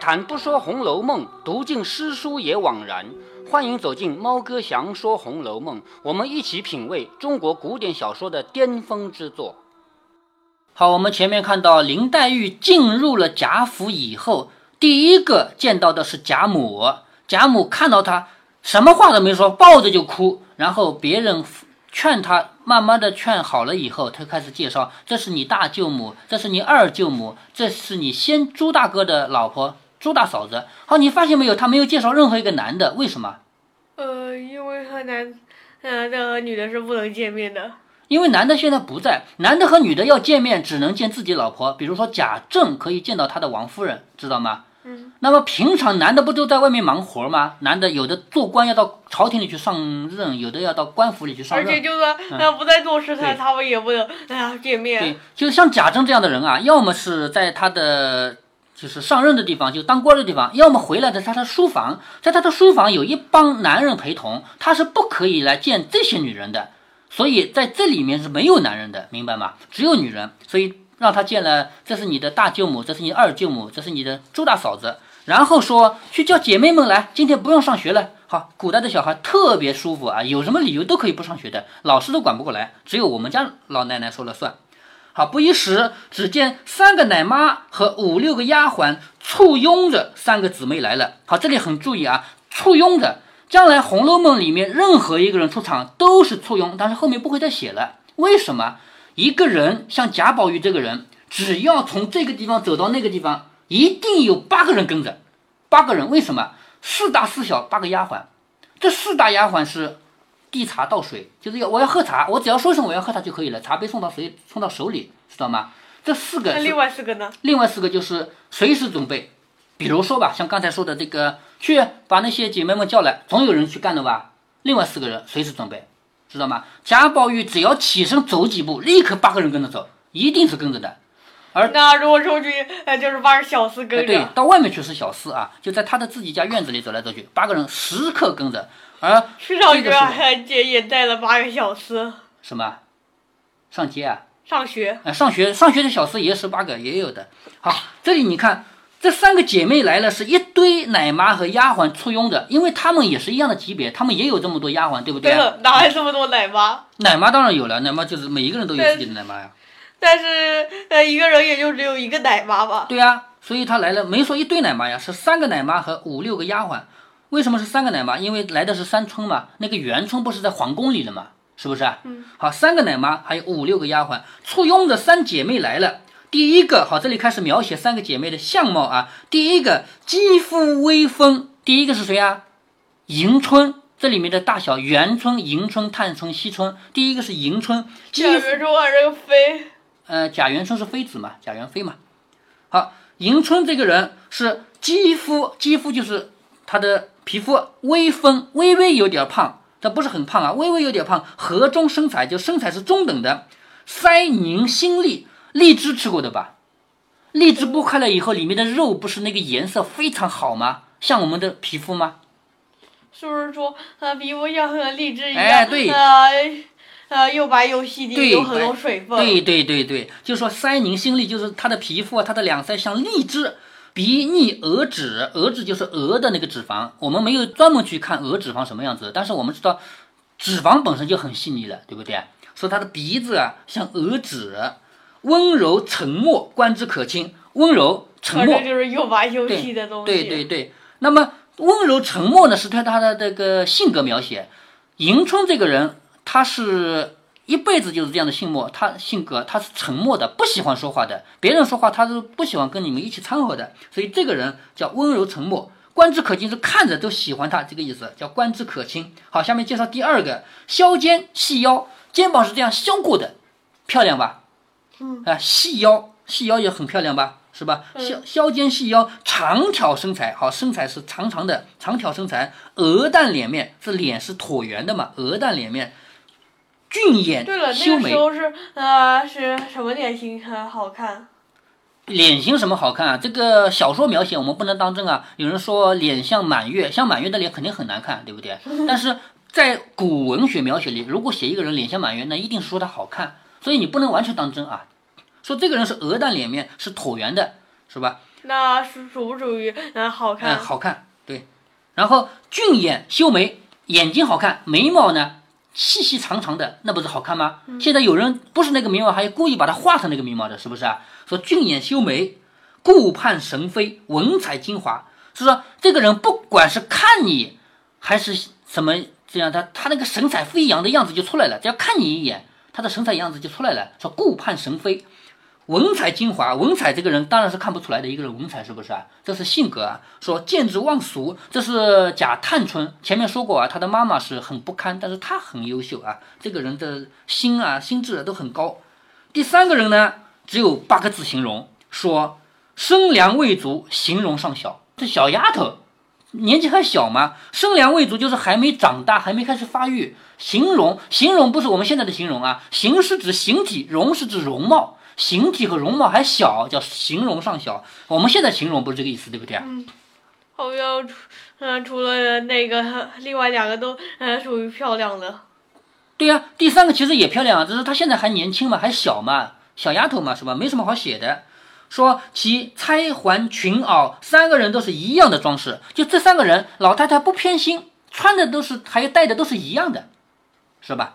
谈不说《红楼梦》，读尽诗书也枉然。欢迎走进猫哥祥说《红楼梦》，我们一起品味中国古典小说的巅峰之作。好，我们前面看到林黛玉进入了贾府以后，第一个见到的是贾母。贾母看到她，什么话都没说，抱着就哭。然后别人劝她，慢慢的劝好了以后，她开始介绍：这是你大舅母，这是你二舅母，这是你先朱大哥的老婆朱大嫂子。好，你发现没有？她没有介绍任何一个男的，为什么？呃，因为和男，呃，的和女的是不能见面的。因为男的现在不在，男的和女的要见面，只能见自己老婆。比如说贾政可以见到他的王夫人，知道吗？嗯。那么平常男的不都在外面忙活吗？男的有的做官要到朝廷里去上任，有的要到官府里去上任。而且就算他不在做事，他他们也不能哎呀见面。对，就像贾政这样的人啊，要么是在他的就是上任的地方，就当官的地方，要么回来在他的书房，在他的书房有一帮男人陪同，他是不可以来见这些女人的。所以在这里面是没有男人的，明白吗？只有女人，所以让他见了，这是你的大舅母，这是你二舅母，这是你的朱大嫂子，然后说去叫姐妹们来，今天不用上学了。好，古代的小孩特别舒服啊，有什么理由都可以不上学的，老师都管不过来，只有我们家老奶奶说了算。好，不一时，只见三个奶妈和五六个丫鬟簇拥着三个姊妹来了。好，这里很注意啊，簇拥着。将来《红楼梦》里面任何一个人出场都是簇拥，但是后面不会再写了。为什么？一个人像贾宝玉这个人，只要从这个地方走到那个地方，一定有八个人跟着。八个人，为什么？四大四小八个丫鬟，这四大丫鬟是递茶倒水，就是要我要喝茶，我只要说声我要喝茶就可以了，茶杯送到谁送到手里，知道吗？这四个，那另外四个呢？另外四个就是随时准备。比如说吧，像刚才说的这个，去把那些姐妹们叫来，总有人去干的吧？另外四个人随时准备，知道吗？贾宝玉只要起身走几步，立刻八个人跟着走，一定是跟着的。而那如果出去，呃，就是八个小厮跟着。对，到外面去是小厮啊，就在他的自己家院子里走来走去，八个人时刻跟着。而上学还也也带了八个小厮。什么？上街啊？上学。啊，上学，上学的小厮也十八个，也有的。好，这里你看。这三个姐妹来了，是一堆奶妈和丫鬟簇拥的，因为她们也是一样的级别，她们也有这么多丫鬟，对不对？对了，哪来这么多奶妈？奶妈当然有了，奶妈就是每一个人都有自己的奶妈呀。但是，呃，一个人也就只有一个奶妈吧？对呀，所以她来了，没说一堆奶妈呀，是三个奶妈和五六个丫鬟。为什么是三个奶妈？因为来的是三春嘛，那个元春不是在皇宫里的嘛，是不是？嗯。好，三个奶妈还有五六个丫鬟，簇拥着三姐妹来了。第一个好，这里开始描写三个姐妹的相貌啊。第一个肌肤微丰，第一个是谁啊？迎春，这里面的大小元春、迎春、探春、惜春。第一个是迎春，贾元春还是个妃？呃，贾元春是妃子嘛，贾元妃嘛。好，迎春这个人是肌肤，肌肤就是她的皮肤微丰，微微有点胖，但不是很胖啊，微微有点胖，合中身材就身材是中等的，腮凝心丽。荔枝吃过的吧？荔枝剥开了以后，里面的肉不是那个颜色非常好吗？像我们的皮肤吗？是不是说，呃，皮肤像和荔枝一样？哎，对，呃，呃，又白又细腻，有很多水分。对对对对，就说腮凝心丽，就是它的皮肤啊，她的两腮像荔枝，鼻腻鹅脂，额脂就是额的那个脂肪。我们没有专门去看额脂肪什么样子，但是我们知道，脂肪本身就很细腻了，对不对？说他的鼻子啊像鹅脂。温柔沉默，观之可亲。温柔沉默，就是又白又细的东西。对对对。那么温柔沉默呢，是对他的这个性格描写。迎春这个人，他是一辈子就是这样的性默，他性格他是沉默的，不喜欢说话的。别人说话，他是不喜欢跟你们一起掺和的。所以这个人叫温柔沉默，观之可亲，是看着都喜欢他这个意思，叫观之可亲。好，下面介绍第二个，削肩细腰，肩膀是这样削过的，漂亮吧？嗯啊，细腰，细腰也很漂亮吧，是吧？削削肩细腰，长条身材，好，身材是长长的，长条身材，鹅蛋脸面，这脸是椭圆的嘛？鹅蛋脸面，俊眼对了，那个时候是呃是什么脸型很好看？脸型什么好看啊？这个小说描写我们不能当真啊。有人说脸像满月，像满月的脸肯定很难看，对不对？但是在古文学描写里，如果写一个人脸像满月，那一定是说他好看。所以你不能完全当真啊，说这个人是鹅蛋脸面，是椭圆的，是吧？那属属不属于嗯好看？嗯，好看，对。然后俊眼修眉，眼睛好看，眉毛呢细细长长的，那不是好看吗？现在有人不是那个眉毛，还故意把它画成那个眉毛的，是不是啊？说俊眼修眉，顾盼神飞，文采精华，是说这个人不管是看你还是什么这样，他他那个神采飞扬的样子就出来了，只要看你一眼，他的神采样子就出来了。说顾盼神飞。文采精华，文采这个人当然是看不出来的一个人文采是不是啊？这是性格啊。说见之忘俗，这是贾探春。前面说过啊，他的妈妈是很不堪，但是他很优秀啊。这个人的心啊，心智都很高。第三个人呢，只有八个字形容，说生良未足，形容尚小。这小丫头年纪还小嘛，生良未足就是还没长大，还没开始发育。形容形容不是我们现在的形容啊，形是指形体，容是指容貌。形体和容貌还小，叫形容尚小。我们现在形容不是这个意思，对不对啊？嗯，好像除嗯除了那个，另外两个都嗯属于漂亮的。对呀，第三个其实也漂亮，只是她现在还年轻嘛，还小嘛，小丫头嘛，是吧？没什么好写的。说其钗环裙袄三个人都是一样的装饰，就这三个人，老太太不偏心，穿的都是，还有戴的都是一样的，是吧？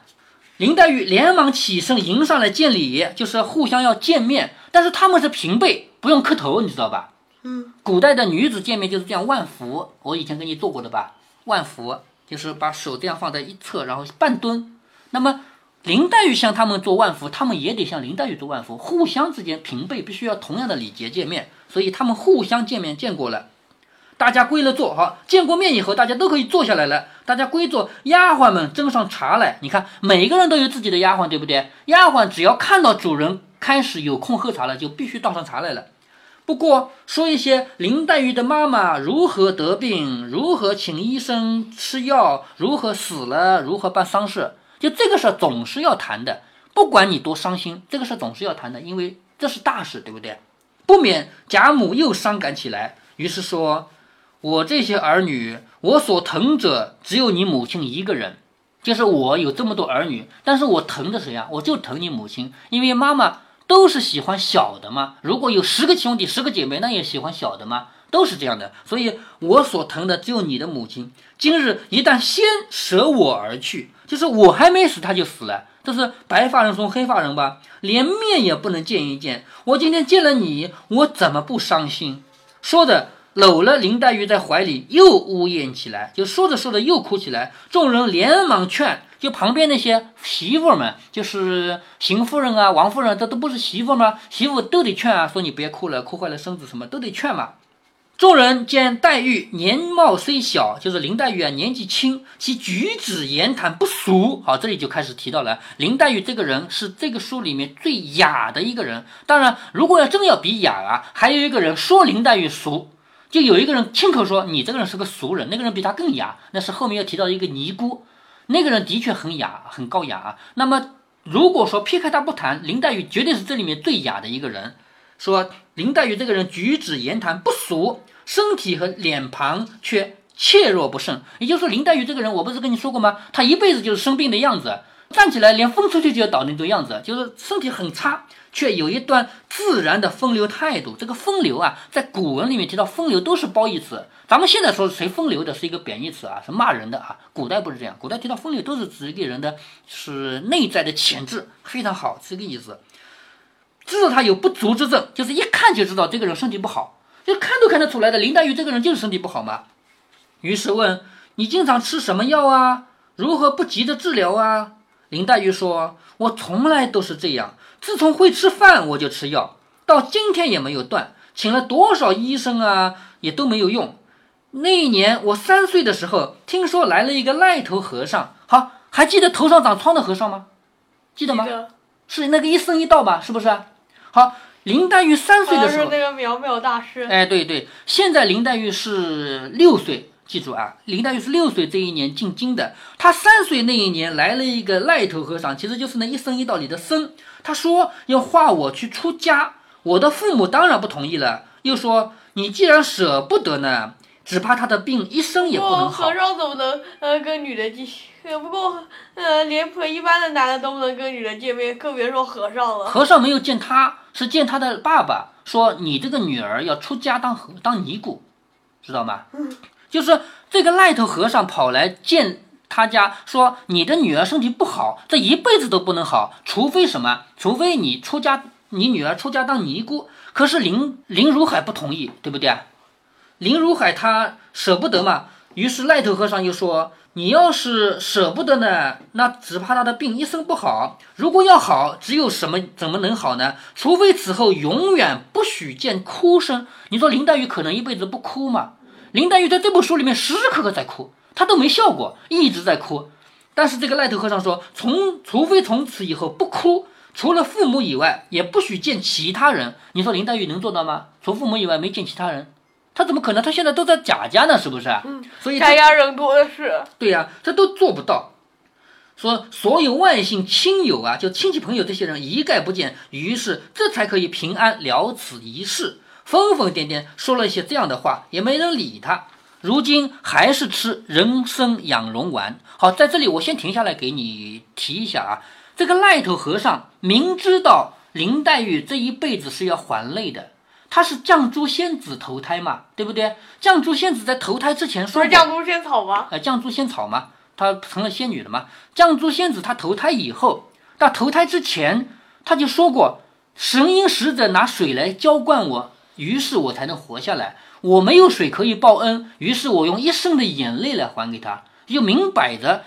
林黛玉连忙起身迎上来见礼，就是互相要见面。但是他们是平辈，不用磕头，你知道吧？嗯，古代的女子见面就是这样万福，我以前给你做过的吧？万福就是把手这样放在一侧，然后半蹲。那么林黛玉向他们做万福，他们也得向林黛玉做万福，互相之间平辈必须要同样的礼节见面，所以他们互相见面见过了。大家归了座，哈，见过面以后，大家都可以坐下来了。大家归坐，丫鬟们斟上茶来。你看，每个人都有自己的丫鬟，对不对？丫鬟只要看到主人开始有空喝茶了，就必须倒上茶来了。不过说一些林黛玉的妈妈如何得病，如何请医生吃药，如何死了，如何办丧事，就这个事儿总是要谈的。不管你多伤心，这个事儿总是要谈的，因为这是大事，对不对？不免贾母又伤感起来，于是说。我这些儿女，我所疼者只有你母亲一个人，就是我有这么多儿女，但是我疼的谁啊？我就疼你母亲，因为妈妈都是喜欢小的嘛。如果有十个兄弟、十个姐妹，那也喜欢小的嘛，都是这样的。所以我所疼的只有你的母亲。今日一旦先舍我而去，就是我还没死，他就死了。这是白发人送黑发人吧？连面也不能见一见。我今天见了你，我怎么不伤心？说的。搂了林黛玉在怀里，又呜咽起来，就说着说着又哭起来。众人连忙劝，就旁边那些媳妇们，就是邢夫人啊、王夫人，这都不是媳妇吗？媳妇都得劝啊，说你别哭了，哭坏了身子，什么都得劝嘛。众人见黛玉年貌虽小，就是林黛玉啊年纪轻，其举止言谈不俗。好，这里就开始提到了林黛玉这个人是这个书里面最雅的一个人。当然，如果要真要比雅啊，还有一个人说林黛玉俗。就有一个人亲口说你这个人是个俗人，那个人比他更雅，那是后面又提到一个尼姑，那个人的确很雅，很高雅啊。那么如果说撇开他不谈，林黛玉绝对是这里面最雅的一个人。说林黛玉这个人举止言谈不俗，身体和脸庞却怯弱不胜。也就是说，林黛玉这个人，我不是跟你说过吗？她一辈子就是生病的样子，站起来连风吹吹就要倒那种样子，就是身体很差。却有一段自然的风流态度。这个风流啊，在古文里面提到风流都是褒义词。咱们现在说谁风流的是一个贬义词啊，是骂人的啊。古代不是这样，古代提到风流都是指一个人的是内在的潜质非常好，是这个意思。知道他有不足之症，就是一看就知道这个人身体不好，就看都看得出来的。林黛玉这个人就是身体不好嘛。于是问你经常吃什么药啊？如何不急着治疗啊？林黛玉说：“我从来都是这样。”自从会吃饭，我就吃药，到今天也没有断。请了多少医生啊，也都没有用。那一年我三岁的时候，听说来了一个癞头和尚。好，还记得头上长疮的和尚吗？记得吗？是那个一生一道吧？是不是？好，林黛玉三岁的时候，是那个苗苗大师。哎，对对，现在林黛玉是六岁。记住啊，林黛玉是六岁这一年进京的。她三岁那一年来了一个癞头和尚，其实就是那一生一道里的僧。他说要化我去出家，我的父母当然不同意了。又说你既然舍不得呢，只怕他的病一生也不能好。和尚怎么能呃跟女的见？不过呃，连一般的男的都不能跟女人见面，更别说和尚了。和尚没有见他，是见他的爸爸，说你这个女儿要出家当和当尼姑，知道吗？就是这个赖头和尚跑来见他家，说你的女儿身体不好，这一辈子都不能好，除非什么？除非你出家，你女儿出家当尼姑。可是林林如海不同意，对不对？林如海他舍不得嘛，于是赖头和尚又说。你要是舍不得呢，那只怕他的病一生不好。如果要好，只有什么怎么能好呢？除非此后永远不许见哭声。你说林黛玉可能一辈子不哭吗？林黛玉在这部书里面时时刻刻在哭，她都没笑过，一直在哭。但是这个赖头和尚说，从除非从此以后不哭，除了父母以外，也不许见其他人。你说林黛玉能做到吗？除父母以外没见其他人。她怎么可能？她现在都在贾家呢，是不是？嗯，所以贾家人多的是。对呀，这都做不到。说所有外姓亲友啊，就亲戚朋友这些人一概不见，于是这才可以平安了此一事。疯疯癫癫说了一些这样的话，也没人理他。如今还是吃人参养荣丸。好，在这里我先停下来给你提一下啊，这个赖头和尚明知道林黛玉这一辈子是要还泪的。他是绛珠仙子投胎嘛，对不对？绛珠仙子在投胎之前说不是，绛珠仙草吗？呃，绛珠仙草嘛，她成了仙女了嘛。绛珠仙子她投胎以后，到投胎之前，她就说过，神瑛使者拿水来浇灌我，于是我才能活下来。我没有水可以报恩，于是我用一生的眼泪来还给他。就明摆着，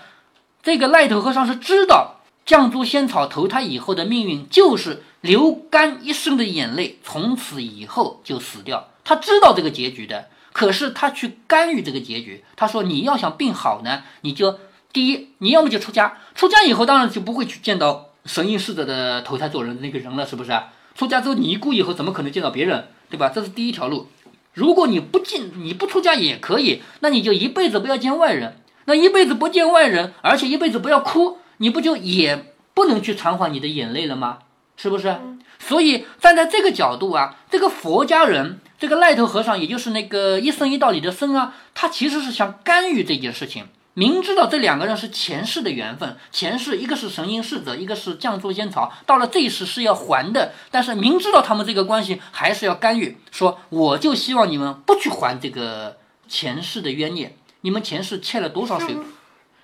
这个赖头和尚是知道绛珠仙草投胎以后的命运就是。流干一生的眼泪，从此以后就死掉。他知道这个结局的，可是他去干预这个结局。他说：“你要想病好呢，你就第一，你要么就出家。出家以后，当然就不会去见到神瑛侍者的投胎做人的那个人了，是不是？出家之后尼姑以后，怎么可能见到别人，对吧？这是第一条路。如果你不进，你不出家也可以，那你就一辈子不要见外人。那一辈子不见外人，而且一辈子不要哭，你不就也不能去偿还你的眼泪了吗？”是不是？所以站在这个角度啊，这个佛家人，这个赖头和尚，也就是那个一生一道里的僧啊，他其实是想干预这件事情。明知道这两个人是前世的缘分，前世一个是神瑛侍者，一个是绛珠仙草，到了这一世是要还的。但是明知道他们这个关系，还是要干预，说我就希望你们不去还这个前世的冤孽，你们前世欠了多少水？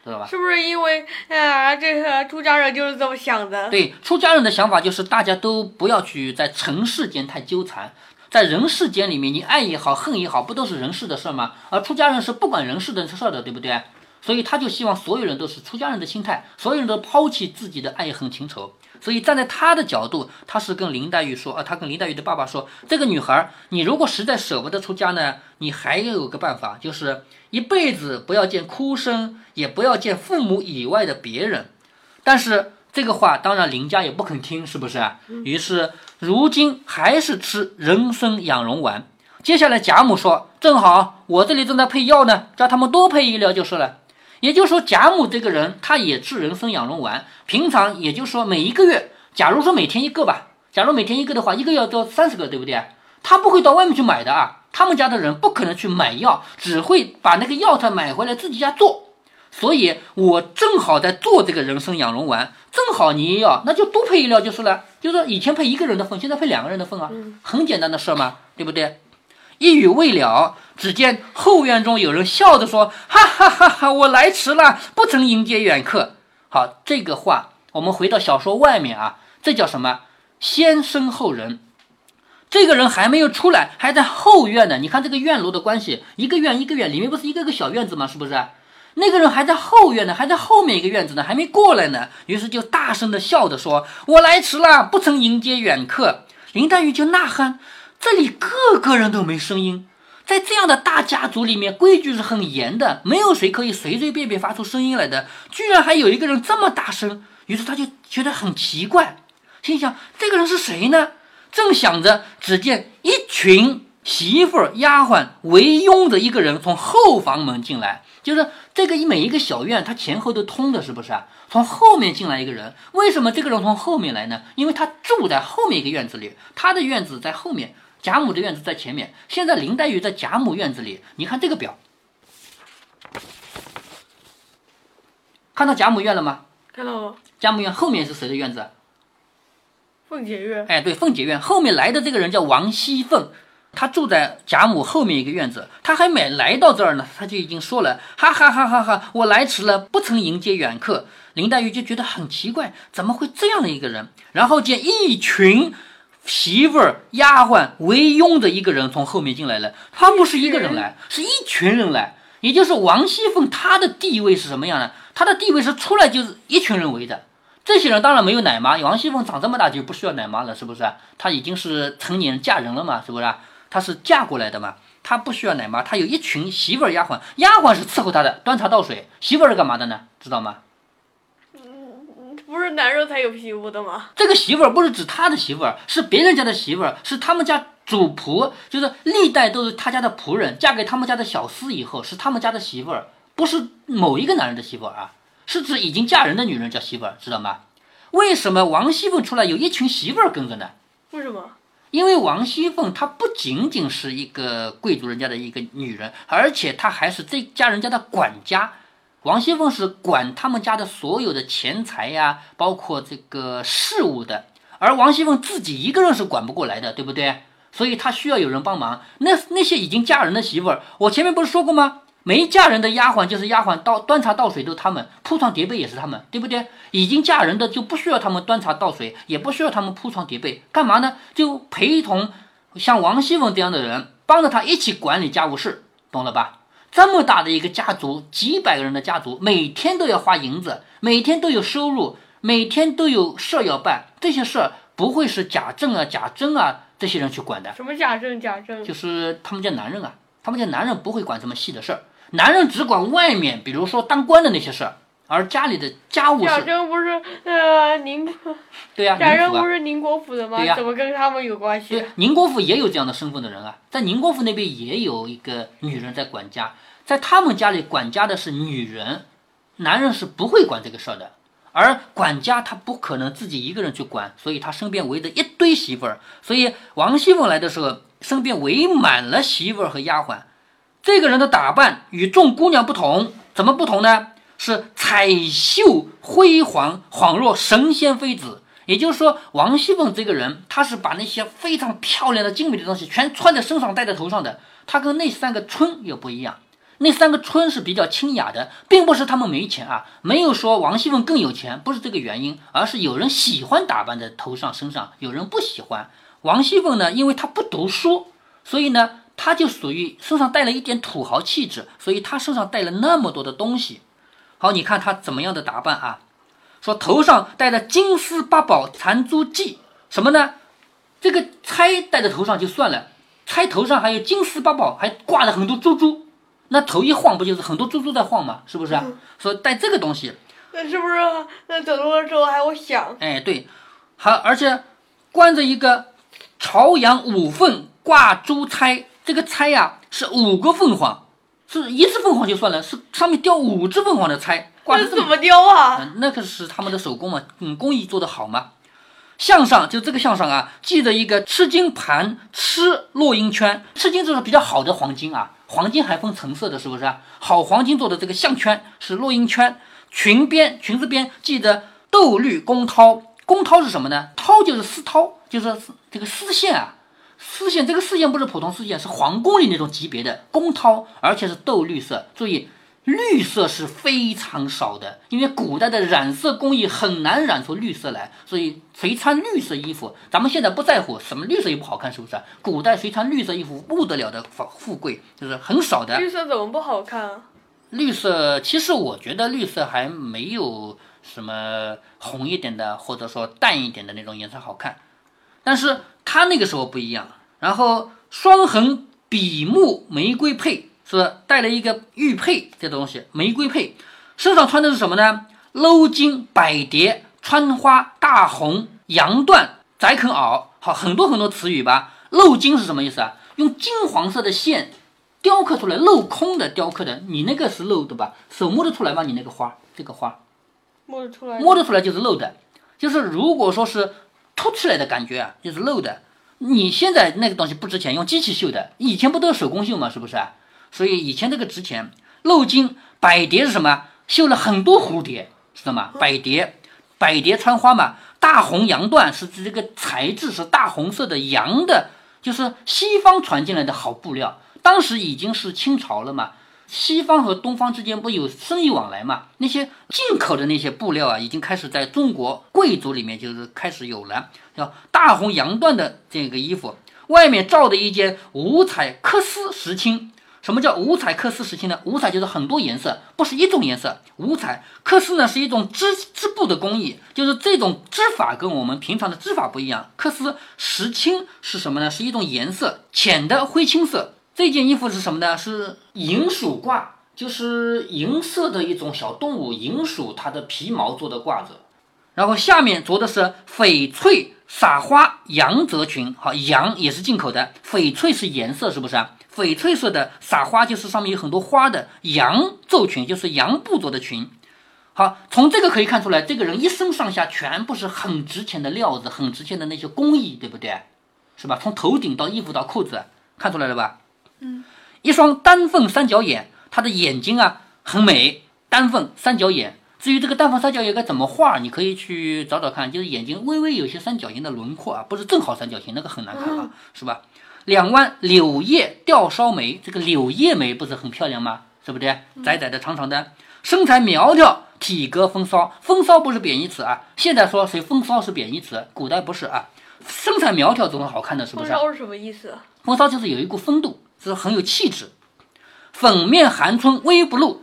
知道吧？是不是因为啊，这个出家人就是这么想的？对，出家人的想法就是大家都不要去在尘世间太纠缠，在人世间里面，你爱也好，恨也好，不都是人世的事吗？而出家人是不管人世的事的，对不对？所以他就希望所有人都是出家人的心态，所有人都抛弃自己的爱恨情仇。所以站在他的角度，他是跟林黛玉说，啊，他跟林黛玉的爸爸说，这个女孩，你如果实在舍不得出家呢，你还有个办法，就是一辈子不要见哭声，也不要见父母以外的别人。但是这个话当然林家也不肯听，是不是啊？于是如今还是吃人参养荣丸。接下来贾母说，正好我这里正在配药呢，叫他们多配一料就是了。也就是说，贾母这个人，他也吃人参养荣丸。平常也就是说，每一个月，假如说每天一个吧，假如每天一个的话，一个月要三十个，对不对？他不会到外面去买的啊。他们家的人不可能去买药，只会把那个药材买回来自己家做。所以我正好在做这个人参养荣丸，正好你也要，那就多配一料就是了。就是以前配一个人的份，现在配两个人的份啊，很简单的事嘛，对不对？一语未了，只见后院中有人笑着说：“哈哈哈哈！我来迟了，不曾迎接远客。”好，这个话我们回到小说外面啊，这叫什么？先声后人。这个人还没有出来，还在后院呢。你看这个院落的关系，一个院一个院，里面不是一个个小院子吗？是不是？那个人还在后院呢，还在后面一个院子呢，还没过来呢。于是就大声的笑着说：“我来迟了，不曾迎接远客。”林黛玉就呐喊。这里个个人都没声音，在这样的大家族里面，规矩是很严的，没有谁可以随随便便发出声音来的。居然还有一个人这么大声，于是他就觉得很奇怪，心想这个人是谁呢？正想着，只见一群媳妇儿、丫鬟围拥着一个人从后房门进来，就是这个每一个小院，它前后都通的，是不是啊？从后面进来一个人，为什么这个人从后面来呢？因为他住在后面一个院子里，他的院子在后面。贾母的院子在前面，现在林黛玉在贾母院子里。你看这个表，看到贾母院了吗？看到了。贾母院后面是谁的院子？凤姐院，哎，对，凤姐院后面来的这个人叫王熙凤，她住在贾母后面一个院子。她还没来到这儿呢，她就已经说了：“哈哈哈哈哈！我来迟了，不曾迎接远客。”林黛玉就觉得很奇怪，怎么会这样的一个人？然后见一群媳妇儿、丫鬟为佣的一个人从后面进来了。他不是一个人来，是一群人来。也就是王熙凤，她的地位是什么样呢？她的地位是出来就是一群人围着。这些人当然没有奶妈，王熙凤长这么大就不需要奶妈了，是不是？她已经是成年嫁人了嘛，是不是？她是嫁过来的嘛，她不需要奶妈，她有一群媳妇儿、丫鬟，丫鬟是伺候她的，端茶倒水。媳妇儿是干嘛的呢？知道吗？不是男人才有皮肤的吗？这个媳妇儿不是指他的媳妇儿，是别人家的媳妇儿，是他们家主仆，就是历代都是他家的仆人，嫁给他们家的小厮以后是他们家的媳妇儿，不是某一个男人的媳妇儿啊。是指已经嫁人的女人叫媳妇儿，知道吗？为什么王熙凤出来有一群媳妇儿跟着呢？为什么？因为王熙凤她不仅仅是一个贵族人家的一个女人，而且她还是这家人家的管家。王熙凤是管他们家的所有的钱财呀，包括这个事务的。而王熙凤自己一个人是管不过来的，对不对？所以她需要有人帮忙。那那些已经嫁人的媳妇儿，我前面不是说过吗？没嫁人的丫鬟就是丫鬟，倒端茶倒水都他们，铺床叠被也是他们，对不对？已经嫁人的就不需要他们端茶倒水，也不需要他们铺床叠被，干嘛呢？就陪同像王熙凤这样的人，帮着他一起管理家务事，懂了吧？这么大的一个家族，几百个人的家族，每天都要花银子，每天都有收入，每天都有事儿要办，这些事儿不会是贾政啊、贾珍啊这些人去管的。什么贾政？贾政就是他们家男人啊，他们家男人不会管这么细的事儿。男人只管外面，比如说当官的那些事儿，而家里的家务事。贾政不是呃宁，对呀，贾政不是宁国府的吗？怎么跟他们有关系？对，宁国府也有这样的身份的人啊，在宁国府那边也有一个女人在管家，在他们家里管家的是女人，男人是不会管这个事儿的。而管家他不可能自己一个人去管，所以他身边围着一堆媳妇儿。所以王熙凤来的时候，身边围满了媳妇儿和丫鬟。这个人的打扮与众姑娘不同，怎么不同呢？是彩绣辉煌，恍若神仙妃子。也就是说，王熙凤这个人，她是把那些非常漂亮的、精美的东西全穿在身上、戴在头上的。她跟那三个春又不一样，那三个春是比较清雅的，并不是他们没钱啊，没有说王熙凤更有钱，不是这个原因，而是有人喜欢打扮在头上、身上，有人不喜欢。王熙凤呢，因为她不读书，所以呢。他就属于身上带了一点土豪气质，所以他身上带了那么多的东西。好，你看他怎么样的打扮啊？说头上戴着金丝八宝缠珠髻，什么呢？这个钗戴在头上就算了，钗头上还有金丝八宝，还挂了很多珠珠，那头一晃不就是很多珠珠在晃吗？是不是啊？说戴这个东西，那是不是那走路的时候还会响？哎，对，好，而且关着一个朝阳五凤挂珠钗。这个钗呀是五个凤凰，是一只凤凰就算了，是上面雕五只凤凰的钗，挂这怎么雕啊？那个是他们的手工嘛，嗯，工艺做得好嘛。项上就这个项上啊，系着一个赤金盘螭落英圈，赤金就是比较好的黄金啊，黄金还分成色的，是不是？好黄金做的这个项圈是落英圈，裙边裙子边系着豆绿宫绦，宫绦是什么呢？绦就是丝绦，就是这个丝线啊。丝线这个丝线不是普通丝线，是皇宫里那种级别的宫绦，而且是豆绿色。注意，绿色是非常少的，因为古代的染色工艺很难染出绿色来，所以谁穿绿色衣服，咱们现在不在乎什么绿色也不好看，是不是？古代谁穿绿色衣服不得了的富富贵，就是很少的。绿色怎么不好看啊？绿色其实我觉得绿色还没有什么红一点的，或者说淡一点的那种颜色好看，但是他那个时候不一样。然后双横比目玫瑰佩是带了一个玉佩这东西，玫瑰佩身上穿的是什么呢？镂金百蝶穿花大红羊缎窄肯袄，好很多很多词语吧。镂金是什么意思啊？用金黄色的线雕刻出来，镂空的雕刻的。你那个是镂的吧？手摸得出来吗？你那个花，这个花摸得出来，摸得出来就是镂的。就是如果说是凸出来的感觉啊，就是漏的。你现在那个东西不值钱，用机器绣的。以前不都是手工绣吗？是不是？所以以前这个值钱。漏金百蝶是什么？绣了很多蝴蝶，知道吗？百蝶，百蝶穿花嘛。大红羊缎是指这个材质是大红色的羊的，就是西方传进来的好布料。当时已经是清朝了嘛，西方和东方之间不有生意往来嘛？那些进口的那些布料啊，已经开始在中国贵族里面就是开始有了，叫大红羊缎的这个衣服，外面罩的一件五彩缂丝石青。什么叫五彩缂丝石青呢？五彩就是很多颜色，不是一种颜色。五彩缂丝呢是一种织织布的工艺，就是这种织法跟我们平常的织法不一样。缂丝石青是什么呢？是一种颜色，浅的灰青色。这件衣服是什么呢？是银鼠褂，就是银色的一种小动物银鼠它的皮毛做的褂子。然后下面着的是翡翠撒花羊褶裙，好，羊也是进口的，翡翠是颜色，是不是啊？翡翠色的撒花就是上面有很多花的羊皱裙，就是羊布做的裙。好，从这个可以看出来，这个人一身上下全部是很值钱的料子，很值钱的那些工艺，对不对？是吧？从头顶到衣服到裤子，看出来了吧？嗯，一双丹凤三角眼，它的眼睛啊很美，丹凤三角眼。至于这个丹凤三角眼该怎么画，你可以去找找看，就是眼睛微微有些三角形的轮廓啊，不是正好三角形，那个很难看啊，是吧？两弯柳叶吊梢眉，这个柳叶眉不是很漂亮吗？是不是？窄窄的、长长的，身材苗条，体格风骚。风骚不是贬义词啊，现在说谁风骚是贬义词，古代不是啊。身材苗条总是好看的，是不是？风骚是什么意思？风骚就是有一股风度，是很有气质。粉面含春微不露，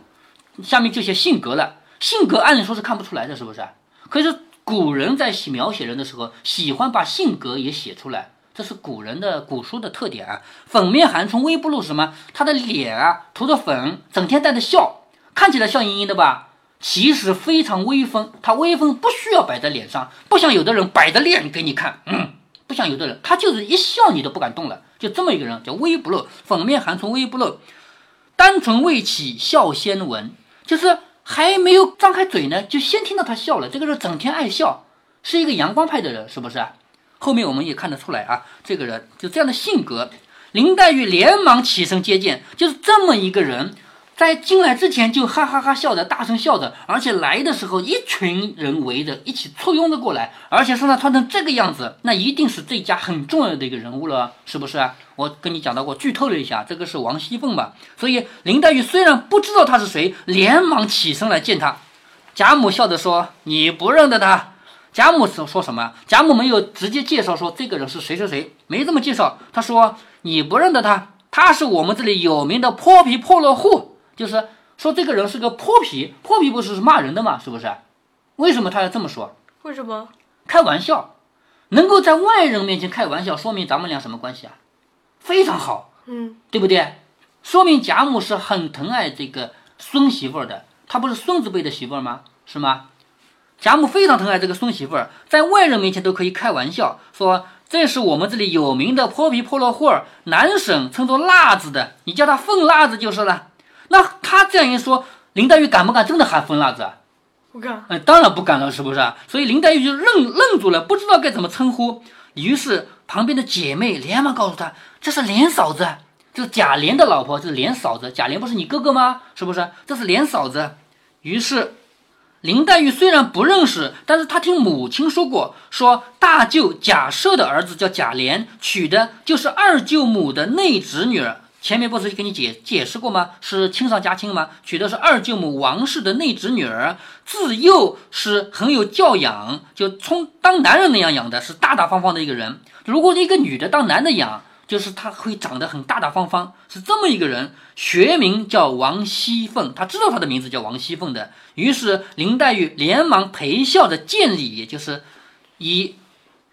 下面就写性格了。性格按理说是看不出来的，是不是？可是古人在写描写人的时候，喜欢把性格也写出来。这是古人的古书的特点啊！粉面含春微不露，什么？他的脸啊涂着粉，整天带着笑，看起来笑盈盈的吧？其实非常威风。他威风不需要摆在脸上，不像有的人摆着脸给你看，嗯，不像有的人，他就是一笑你都不敢动了。就这么一个人叫微不露，粉面含春微不露，单纯未启笑先闻，就是还没有张开嘴呢，就先听到他笑了。这个人整天爱笑，是一个阳光派的人，是不是？后面我们也看得出来啊，这个人就这样的性格。林黛玉连忙起身接见，就是这么一个人，在进来之前就哈哈哈笑着，大声笑着，而且来的时候一群人围着一起簇拥着过来，而且身上穿成这个样子，那一定是这家很重要的一个人物了，是不是啊？我跟你讲到过，剧透了一下，这个是王熙凤嘛。所以林黛玉虽然不知道他是谁，连忙起身来见他。贾母笑着说：“你不认得他。”贾母说说什么？贾母没有直接介绍说这个人是谁谁谁，没这么介绍。他说你不认得他，他是我们这里有名的泼皮破落户，就是说这个人是个泼皮。泼皮不是是骂人的嘛？是不是？为什么他要这么说？为什么？开玩笑，能够在外人面前开玩笑，说明咱们俩什么关系啊？非常好，嗯，对不对？说明贾母是很疼爱这个孙媳妇儿的，她不是孙子辈的媳妇儿吗？是吗？贾母非常疼爱这个孙媳妇儿，在外人面前都可以开玩笑说：“这是我们这里有名的泼皮破落户儿，南省称作辣子的，你叫他凤辣子就是了。”那他这样一说，林黛玉敢不敢真的喊疯辣子？不敢。嗯，当然不敢了，是不是？所以林黛玉就愣愣住了，不知道该怎么称呼。于是旁边的姐妹连忙告诉她：“这是莲嫂子，这是贾琏的老婆，这是莲嫂子。贾琏不是你哥哥吗？是不是？这是莲嫂子。”于是。林黛玉虽然不认识，但是她听母亲说过，说大舅贾赦的儿子叫贾琏，娶的就是二舅母的内侄女儿。前面不是给你解解释过吗？是亲上加亲吗？娶的是二舅母王氏的内侄女儿，自幼是很有教养，就从当男人那样养的，是大大方方的一个人。如果一个女的当男的养，就是他会长得很大大方方，是这么一个人，学名叫王熙凤，他知道他的名字叫王熙凤的。于是林黛玉连忙陪笑着见礼，就是以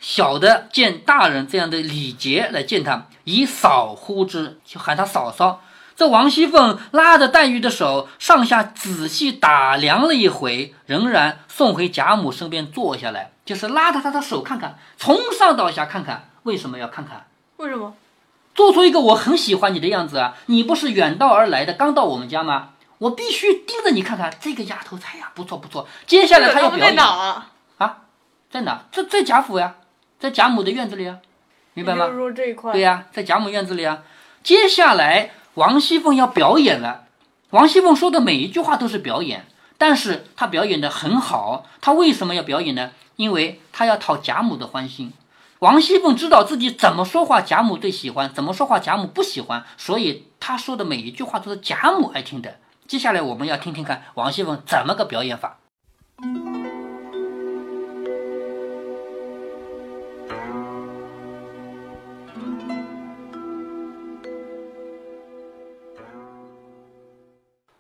小的见大人这样的礼节来见他，以嫂呼之，就喊他嫂嫂。这王熙凤拉着黛玉的手，上下仔细打量了一回，仍然送回贾母身边坐下来，就是拉着她的手看看，从上到下看看。为什么要看看？为什么？做出一个我很喜欢你的样子啊！你不是远道而来的，刚到我们家吗？我必须盯着你看看这个丫头才呀，不错不错。接下来她要表演啊？啊，在哪？在在贾府呀，在贾母的院子里啊，明白吗？就是说这一块。对呀，在贾母院子里啊。接下来王熙凤要表演了，王熙凤说的每一句话都是表演。但是她表演的很好。她为什么要表演呢？因为她要讨贾母的欢心。王熙凤知道自己怎么说话贾母最喜欢，怎么说话贾母不喜欢，所以她说的每一句话都是贾母爱听的。接下来我们要听听看王熙凤怎么个表演法。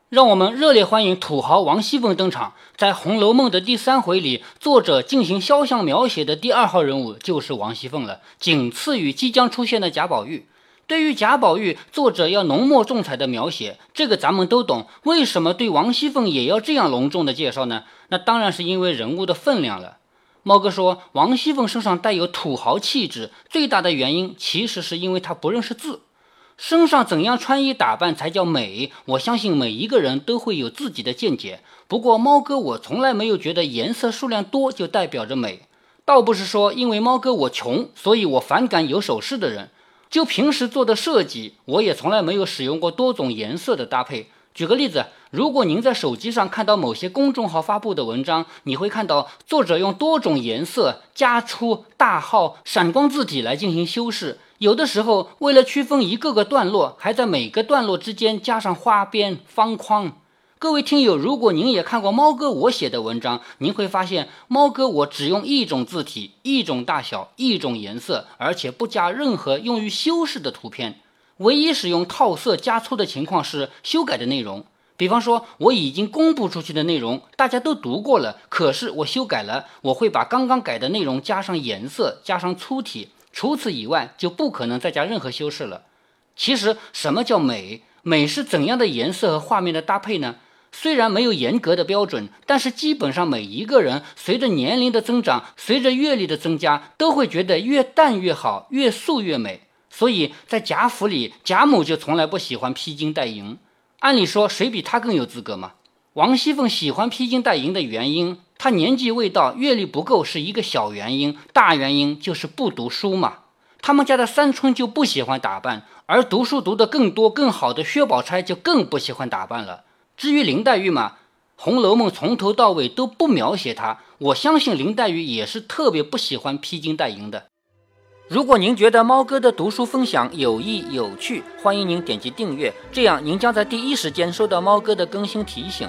让我们热烈欢迎土豪王熙凤登场。在《红楼梦》的第三回里，作者进行肖像描写的第二号人物就是王熙凤了，仅次于即将出现的贾宝玉。对于贾宝玉，作者要浓墨重彩的描写，这个咱们都懂。为什么对王熙凤也要这样隆重的介绍呢？那当然是因为人物的分量了。猫哥说，王熙凤身上带有土豪气质，最大的原因其实是因为她不认识字。身上怎样穿衣打扮才叫美？我相信每一个人都会有自己的见解。不过猫哥，我从来没有觉得颜色数量多就代表着美。倒不是说因为猫哥我穷，所以我反感有首饰的人。就平时做的设计，我也从来没有使用过多种颜色的搭配。举个例子，如果您在手机上看到某些公众号发布的文章，你会看到作者用多种颜色、加粗、大号、闪光字体来进行修饰。有的时候，为了区分一个个段落，还在每个段落之间加上花边、方框。各位听友，如果您也看过猫哥我写的文章，您会发现，猫哥我只用一种字体、一种大小、一种颜色，而且不加任何用于修饰的图片。唯一使用套色加粗的情况是修改的内容。比方说，我已经公布出去的内容，大家都读过了，可是我修改了，我会把刚刚改的内容加上颜色，加上粗体。除此以外，就不可能再加任何修饰了。其实，什么叫美？美是怎样的颜色和画面的搭配呢？虽然没有严格的标准，但是基本上每一个人随着年龄的增长，随着阅历的增加，都会觉得越淡越好，越素越美。所以在贾府里，贾母就从来不喜欢披金戴银。按理说，谁比她更有资格嘛？王熙凤喜欢披金戴银的原因。他年纪未到，阅历不够是一个小原因，大原因就是不读书嘛。他们家的三春就不喜欢打扮，而读书读得更多更好的薛宝钗就更不喜欢打扮了。至于林黛玉嘛，《红楼梦》从头到尾都不描写她，我相信林黛玉也是特别不喜欢披金戴银的。如果您觉得猫哥的读书分享有益有趣，欢迎您点击订阅，这样您将在第一时间收到猫哥的更新提醒。